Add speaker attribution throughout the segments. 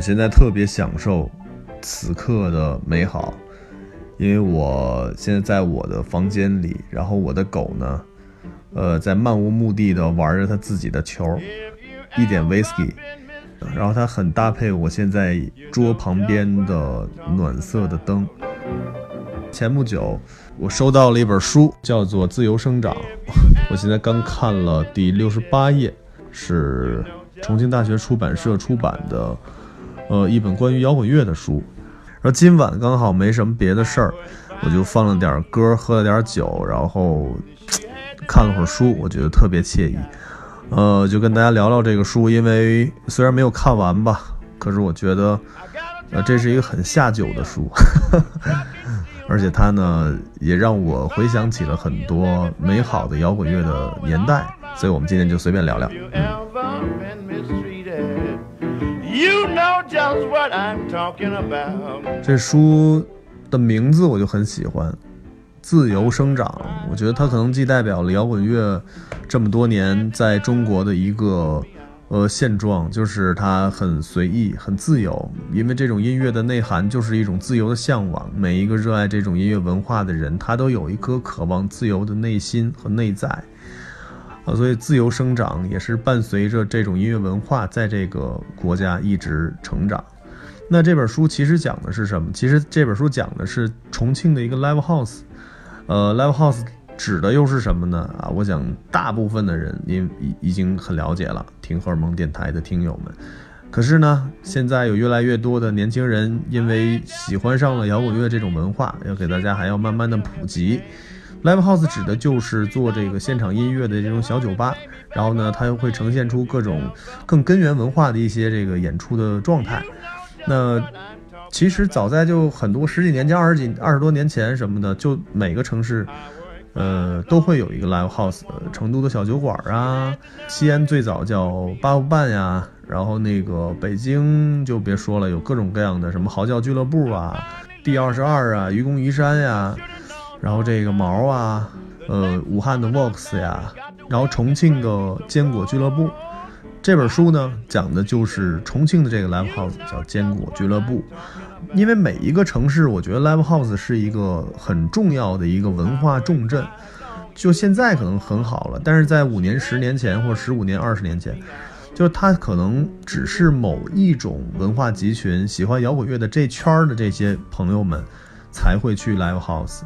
Speaker 1: 我现在特别享受此刻的美好，因为我现在在我的房间里，然后我的狗呢，呃，在漫无目的的玩着它自己的球，一点 whisky，然后它很搭配我现在桌旁边的暖色的灯。前不久，我收到了一本书，叫做《自由生长》，我现在刚看了第六十八页，是重庆大学出版社出版的，呃，一本关于摇滚乐的书。然后今晚刚好没什么别的事儿，我就放了点歌，喝了点酒，然后看了会儿书，我觉得特别惬意。呃，就跟大家聊聊这个书，因为虽然没有看完吧，可是我觉得，呃，这是一个很下酒的书。而且它呢，也让我回想起了很多美好的摇滚乐的年代，所以我们今天就随便聊聊。You 这书的名字我就很喜欢，《自由生长》。我觉得它可能既代表了摇滚乐这么多年在中国的一个。呃，现状就是它很随意、很自由，因为这种音乐的内涵就是一种自由的向往。每一个热爱这种音乐文化的人，他都有一颗渴望自由的内心和内在所以自由生长也是伴随着这种音乐文化在这个国家一直成长。那这本书其实讲的是什么？其实这本书讲的是重庆的一个 live house，呃，live house。指的又是什么呢？啊，我想大部分的人因已已经很了解了，听荷尔蒙电台的听友们。可是呢，现在有越来越多的年轻人因为喜欢上了摇滚乐这种文化，要给大家还要慢慢的普及。Live House 指的就是做这个现场音乐的这种小酒吧，然后呢，它又会呈现出各种更根源文化的一些这个演出的状态。那其实早在就很多十几年前、二十几、二十多年前什么的，就每个城市。呃，都会有一个 live house，成都的小酒馆啊，西安最早叫八五半呀，然后那个北京就别说了，有各种各样的什么嚎叫俱乐部啊，D 二十二啊，愚公移山呀，然后这个毛啊，呃，武汉的 Vox 呀，然后重庆的坚果俱乐部。这本书呢，讲的就是重庆的这个 live house，叫坚果俱乐部。因为每一个城市，我觉得 live house 是一个很重要的一个文化重镇。就现在可能很好了，但是在五年、十年前，或者十五年、二十年前，就是它可能只是某一种文化集群喜欢摇滚乐的这圈的这些朋友们才会去 live house。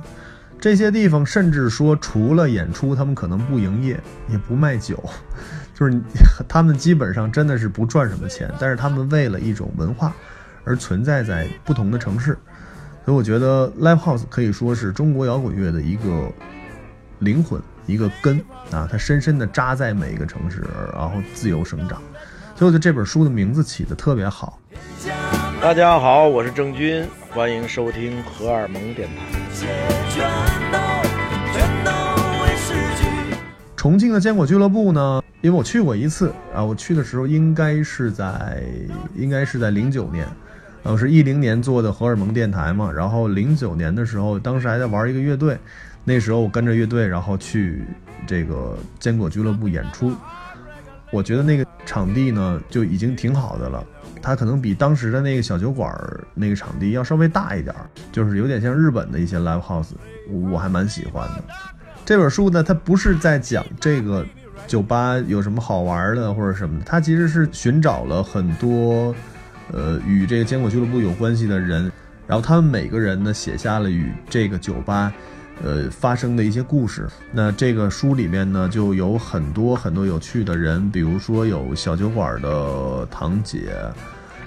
Speaker 1: 这些地方甚至说，除了演出，他们可能不营业，也不卖酒。就是他们基本上真的是不赚什么钱，但是他们为了一种文化而存在在不同的城市，所以我觉得 Live House 可以说是中国摇滚乐的一个灵魂、一个根啊，它深深地扎在每一个城市，然后自由生长。所以我觉得这本书的名字起的特别好。
Speaker 2: 大家好，我是郑钧，欢迎收听荷尔蒙电台。
Speaker 1: 重庆的坚果俱乐部呢？因为我去过一次啊，我去的时候应该是在应该是在零九年，呃，是一零年做的荷尔蒙电台嘛。然后零九年的时候，当时还在玩一个乐队，那时候我跟着乐队，然后去这个坚果俱乐部演出。我觉得那个场地呢就已经挺好的了，它可能比当时的那个小酒馆那个场地要稍微大一点，就是有点像日本的一些 live house，我还蛮喜欢的。这本书呢，它不是在讲这个酒吧有什么好玩的或者什么，它其实是寻找了很多，呃，与这个坚果俱乐部有关系的人，然后他们每个人呢写下了与这个酒吧，呃发生的一些故事。那这个书里面呢就有很多很多有趣的人，比如说有小酒馆的堂姐，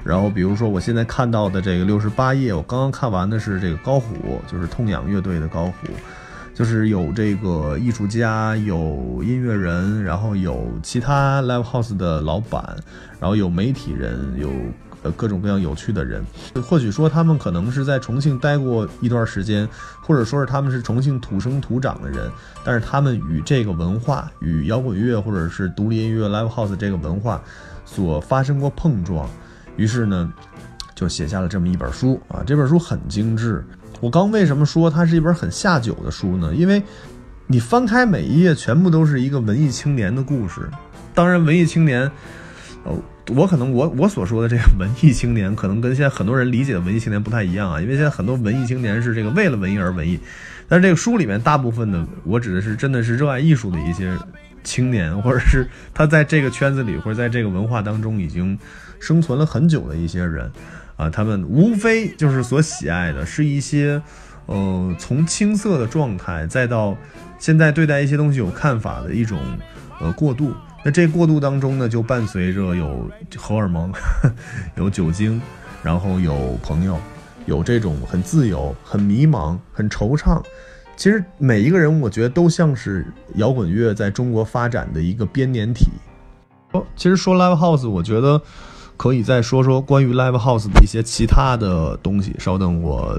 Speaker 1: 然后比如说我现在看到的这个六十八页，我刚刚看完的是这个高虎，就是痛仰乐队的高虎。就是有这个艺术家，有音乐人，然后有其他 live house 的老板，然后有媒体人，有各种各样有趣的人。或许说他们可能是在重庆待过一段时间，或者说是他们是重庆土生土长的人，但是他们与这个文化，与摇滚乐或者是独立音乐 live house 这个文化所发生过碰撞，于是呢，就写下了这么一本书啊。这本书很精致。我刚为什么说它是一本很下酒的书呢？因为，你翻开每一页，全部都是一个文艺青年的故事。当然，文艺青年，呃，我可能我我所说的这个文艺青年，可能跟现在很多人理解的文艺青年不太一样啊，因为现在很多文艺青年是这个为了文艺而文艺，但是这个书里面大部分的，我指的是真的是热爱艺术的一些青年，或者是他在这个圈子里或者在这个文化当中已经生存了很久的一些人，啊，他们无非就是所喜爱的是一些，呃，从青涩的状态再到现在对待一些东西有看法的一种呃过渡。那这过渡当中呢，就伴随着有荷尔蒙，有酒精，然后有朋友，有这种很自由、很迷茫、很惆怅。其实每一个人，我觉得都像是摇滚乐在中国发展的一个编年体。哦，其实说 live house，我觉得可以再说说关于 live house 的一些其他的东西。稍等，我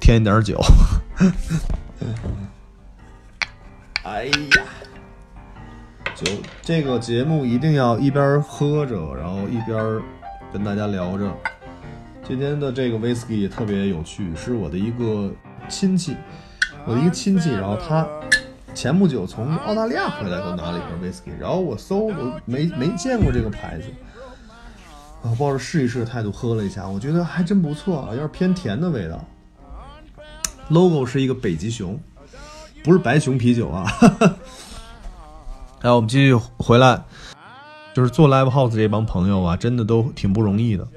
Speaker 1: 添一点酒。哎呀！就这个节目一定要一边喝着，然后一边跟大家聊着。今天的这个 whisky 也特别有趣，是我的一个亲戚，我的一个亲戚，然后他前不久从澳大利亚回来，给我拿了一瓶 whisky，然后我搜，我没没见过这个牌子，啊，抱着试一试的态度喝了一下，我觉得还真不错啊，有点偏甜的味道。logo 是一个北极熊，不是白熊啤酒啊。来，我们继续回来，就是做 live house 这帮朋友啊，真的都挺不容易的。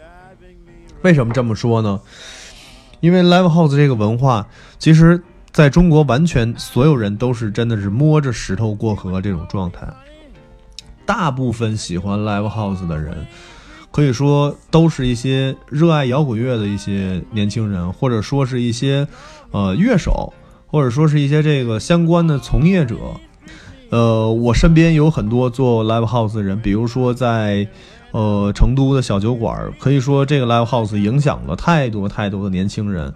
Speaker 1: 为什么这么说呢？因为 live house 这个文化，其实在中国完全所有人都是真的是摸着石头过河这种状态。大部分喜欢 live house 的人，可以说都是一些热爱摇滚乐的一些年轻人，或者说是一些呃乐手，或者说是一些这个相关的从业者。呃，我身边有很多做 live house 的人，比如说在，呃，成都的小酒馆，可以说这个 live house 影响了太多太多的年轻人，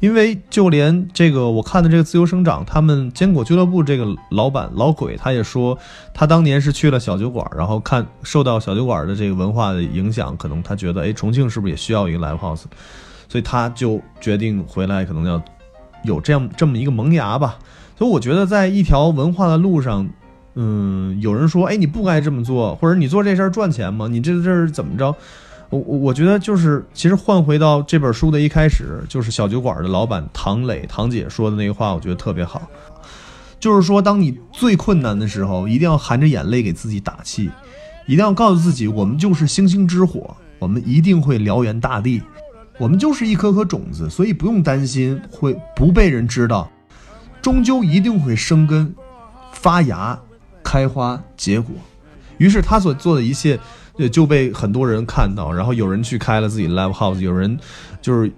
Speaker 1: 因为就连这个我看的这个自由生长，他们坚果俱乐部这个老板老鬼，他也说，他当年是去了小酒馆，然后看受到小酒馆的这个文化的影响，可能他觉得，哎，重庆是不是也需要一个 live house，所以他就决定回来，可能要有这样这么一个萌芽吧。所以我觉得，在一条文化的路上，嗯，有人说，哎，你不该这么做，或者你做这事儿赚钱吗？你这这是怎么着？我我我觉得就是，其实换回到这本书的一开始，就是小酒馆的老板唐磊唐姐说的那个话，我觉得特别好，就是说，当你最困难的时候，一定要含着眼泪给自己打气，一定要告诉自己，我们就是星星之火，我们一定会燎原大地，我们就是一颗颗种子，所以不用担心会不被人知道。终究一定会生根、发芽、开花、结果。于是他所做的一切，呃，就被很多人看到。然后有人去开了自己 live house，有人就是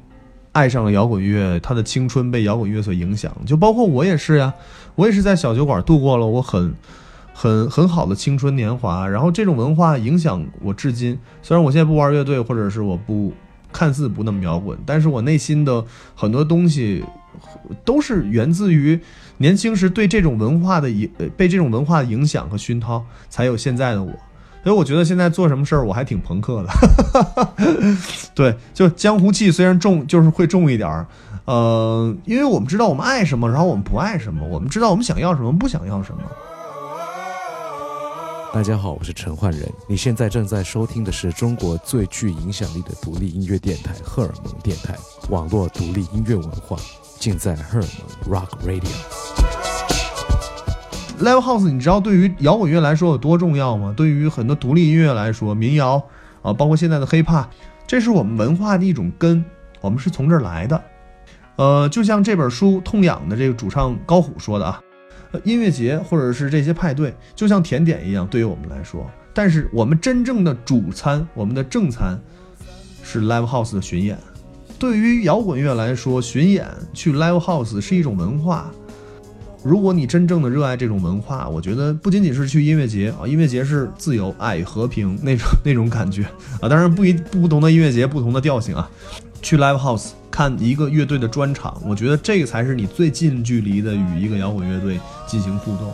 Speaker 1: 爱上了摇滚乐，他的青春被摇滚乐所影响。就包括我也是呀，我也是在小酒馆度过了我很、很、很好的青春年华。然后这种文化影响我至今。虽然我现在不玩乐队，或者是我不看似不那么摇滚，但是我内心的很多东西。都是源自于年轻时对这种文化的影，被这种文化的影响和熏陶，才有现在的我。所以我觉得现在做什么事儿，我还挺朋克的。对，就江湖气虽然重，就是会重一点儿。呃，因为我们知道我们爱什么，然后我们不爱什么，我们知道我们想要什么，不想要什么。
Speaker 3: 大家好，我是陈焕仁，你现在正在收听的是中国最具影响力的独立音乐电台——荷尔蒙电台，网络独立音乐文化。尽在荷尔蒙 Rock Radio。
Speaker 1: Live House，你知道对于摇滚乐来说有多重要吗？对于很多独立音乐来说，民谣啊，包括现在的 hiphop，这是我们文化的一种根，我们是从这儿来的。呃，就像这本书《痛痒》的这个主唱高虎说的啊，音乐节或者是这些派对，就像甜点一样，对于我们来说。但是我们真正的主餐，我们的正餐，是 Live House 的巡演。对于摇滚乐来说，巡演去 live house 是一种文化。如果你真正的热爱这种文化，我觉得不仅仅是去音乐节啊，音乐节是自由、爱与和平那种 那种感觉啊。当然，不一不同的音乐节，不同的调性啊。去 live house 看一个乐队的专场，我觉得这个才是你最近距离的与一个摇滚乐队进行互动。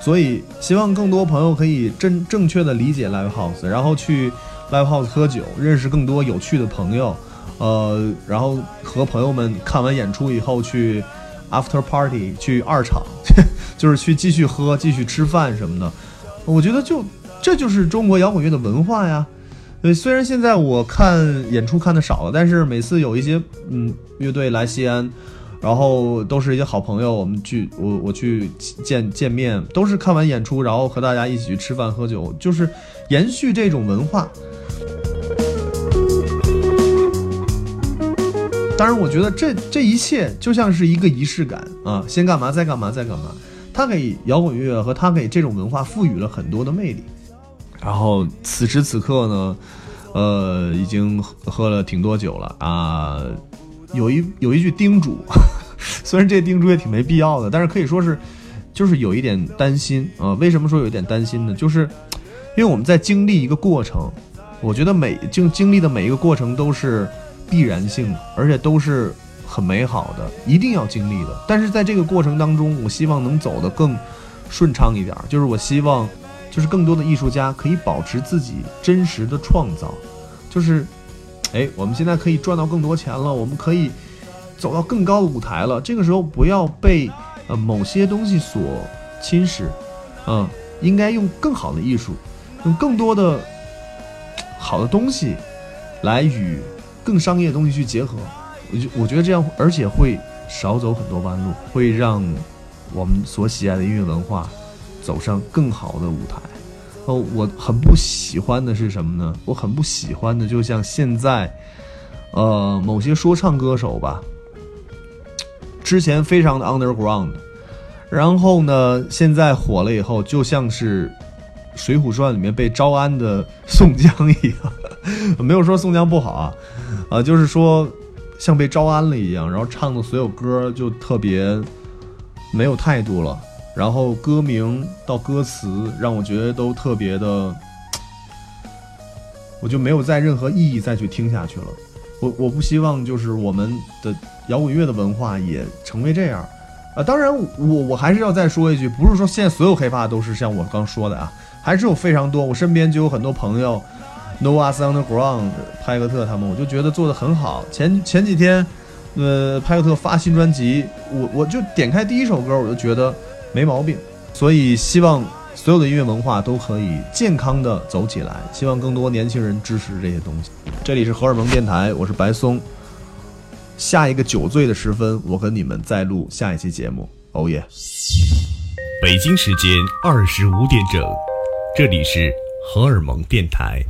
Speaker 1: 所以，希望更多朋友可以真正确的理解 live house，然后去 live house 喝酒，认识更多有趣的朋友。呃，然后和朋友们看完演出以后去 after party 去二场，就是去继续喝、继续吃饭什么的。我觉得就这就是中国摇滚乐的文化呀。对，虽然现在我看演出看的少了，但是每次有一些嗯乐队来西安，然后都是一些好朋友，我们去我我去见见面，都是看完演出，然后和大家一起去吃饭喝酒，就是延续这种文化。当然，我觉得这这一切就像是一个仪式感啊，先干嘛，再干嘛，再干嘛。它给摇滚乐和它给这种文化赋予了很多的魅力。然后此时此刻呢，呃，已经喝了挺多酒了啊。有一有一句叮嘱，虽然这叮嘱也挺没必要的，但是可以说是，就是有一点担心啊。为什么说有一点担心呢？就是因为我们在经历一个过程，我觉得每经经历的每一个过程都是。必然性的，而且都是很美好的，一定要经历的。但是在这个过程当中，我希望能走得更顺畅一点。就是我希望，就是更多的艺术家可以保持自己真实的创造。就是，哎，我们现在可以赚到更多钱了，我们可以走到更高的舞台了。这个时候不要被呃某些东西所侵蚀，嗯，应该用更好的艺术，用更多的好的东西来与。更商业的东西去结合，我就我觉得这样，而且会少走很多弯路，会让我们所喜爱的音乐文化走上更好的舞台。哦，我很不喜欢的是什么呢？我很不喜欢的，就像现在，呃，某些说唱歌手吧，之前非常的 underground，然后呢，现在火了以后，就像是《水浒传》里面被招安的宋江一样。没有说宋江不好啊，啊，就是说像被招安了一样，然后唱的所有歌就特别没有态度了，然后歌名到歌词让我觉得都特别的，我就没有再任何意义再去听下去了。我我不希望就是我们的摇滚乐的文化也成为这样啊。当然，我我还是要再说一句，不是说现在所有黑怕都是像我刚说的啊，还是有非常多，我身边就有很多朋友。No Us Underground，派克特他们，我就觉得做的很好。前前几天，呃，派克特发新专辑，我我就点开第一首歌，我就觉得没毛病。所以希望所有的音乐文化都可以健康的走起来，希望更多年轻人支持这些东西。这里是荷尔蒙电台，我是白松。下一个酒醉的时分，我和你们再录下一期节目。哦耶！
Speaker 4: 北京时间二十五点整，这里是荷尔蒙电台。